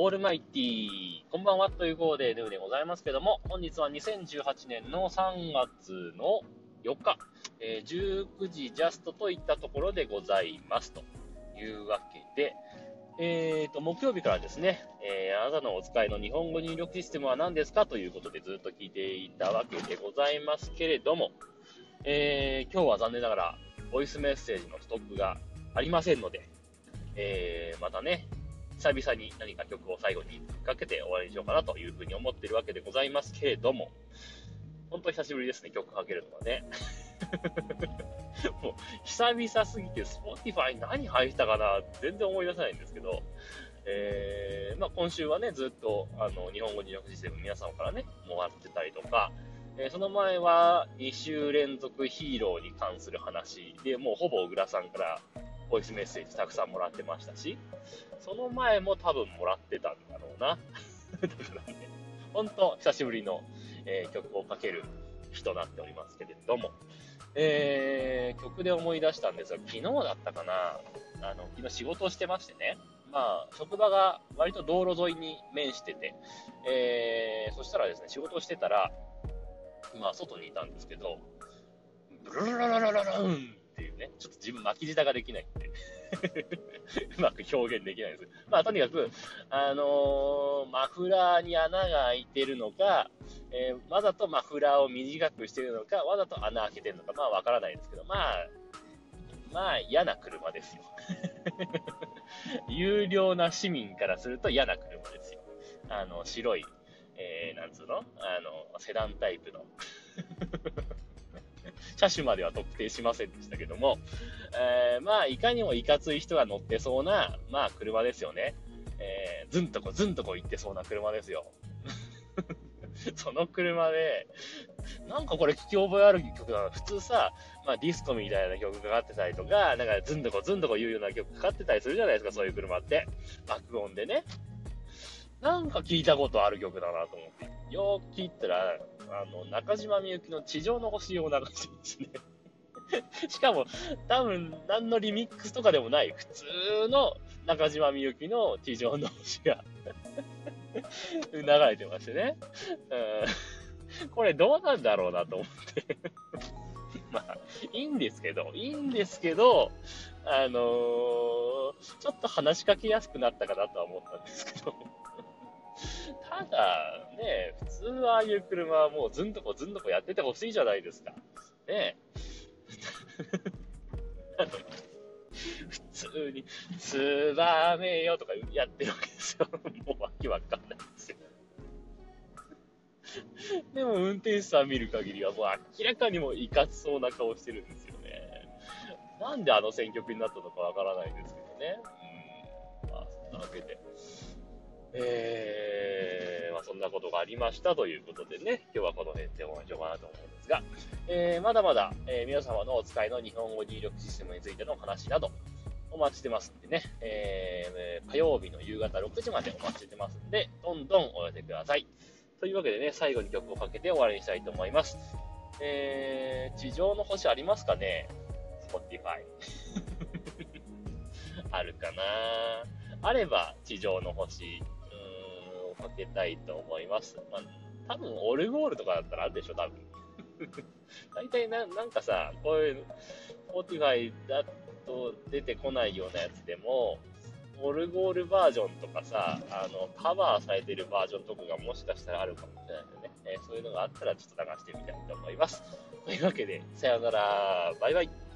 オールマイティ、こんばんはという号でヌーでございますけども、本日は2018年の3月の4日、えー、19時ジャストといったところでございますというわけで、えーと、木曜日からですね、えー、あなたのお使いの日本語入力システムは何ですかということでずっと聞いていたわけでございますけれども、えー、今日は残念ながら、ボイスメッセージのストックがありませんので、えー、またね、久々に何か曲を最後にかけて終わりにしようかなというふうに思っているわけでございますけれども、本当久しぶりですね、曲かけるのはね。もう、久々すぎて、Spotify 何入ったかな全然思い出せないんですけど、えー、まあ、今週はね、ずっと、あの、日本語入力システム皆さんからね、もらってたりとか、えー、その前は2週連続ヒーローに関する話で、もうほぼ小倉さんからボイスメッセージたくさんもらってましたし、その前も多分もらってたんだろうな。だからね、ほんと久しぶりの、えー、曲をかける日となっておりますけれども、えー、曲で思い出したんですが、昨日だったかな、あの、昨日仕事をしてましてね、まあ、職場が割と道路沿いに面してて、えー、そしたらですね、仕事をしてたら、まあ、外にいたんですけど、ブルルルルルルルンっていうね、ちょっと自分巻き舌ができないんで うまく表現できないです。まあ、とにかく、あのー、マフラーに穴が開いてるのか、えー、わざとマフラーを短くしてるのか、わざと穴開けてるのか、まあ、わからないですけど、まあ、まあ、嫌な車ですよ。有料な市民からすると嫌な車ですよ。あの、白い、えー、なんつうの？あの、セダンタイプの車種までは特定しませんでしたけども、えー、まあ、いかにもいかつい人が乗ってそうな、まあ、車ですよね。えー、ずんとこずんとこ行ってそうな車ですよ。その車で、なんかこれ聞き覚えある曲だな。普通さ、まあディスコみたいな曲かかってたりとか、なんかずんとこずんとこ言うような曲かかってたりするじゃないですか、そういう車って。爆音でね。なんか聞いたことある曲だなと思って。よーく聞いたら、あの、中島みゆきの地上の星を流してますね。しかも、多分、何のリミックスとかでもない、普通の中島みゆきの地上の星が 流れてましてね。うん、これどうなんだろうなと思って まあ、いいんですけど、いいんですけど、あのー、ちょっと話しかけやすくなったかなとは思ったんですけどただ、普通はああいう車はもうずんとこずんとこやっててほしいじゃないですか。ねえ 普通に、ツバメよとかやってるわけですよ。もうわけわかんないですよ。でも運転手さん見る限りはもう明らかにもいかつそうな顔してるんですよね。なんであの選曲になったのかわからないですけどね。うん。まあ、そんなわけで。えー、なことがありましたということでね、今日はこの辺で終わりしようかなと思うんですが、えー、まだまだ、えー、皆様のお使いの日本語入力システムについての話など、お待ちしてますんでね、えー、火曜日の夕方6時までお待ちしてますんで、どんどんお寄せください。というわけでね、最後に曲をかけて終わりにしたいと思います。えー、地上の星ありますかね ?Spotify。あるかな？あれば、地上の星、かけたいと思います。まあ、多分オルゴールとかだったらあるでしょ、多分。大体な、なんかさ、こういう、Spotify だと出てこないようなやつでも、オルゴールバージョンとかさ、あの、カバーされてるバージョンとかがもしかしたらあるかもしれないのでね、えー、そういうのがあったらちょっと流してみたいと思います。というわけで、さよなら、バイバイ。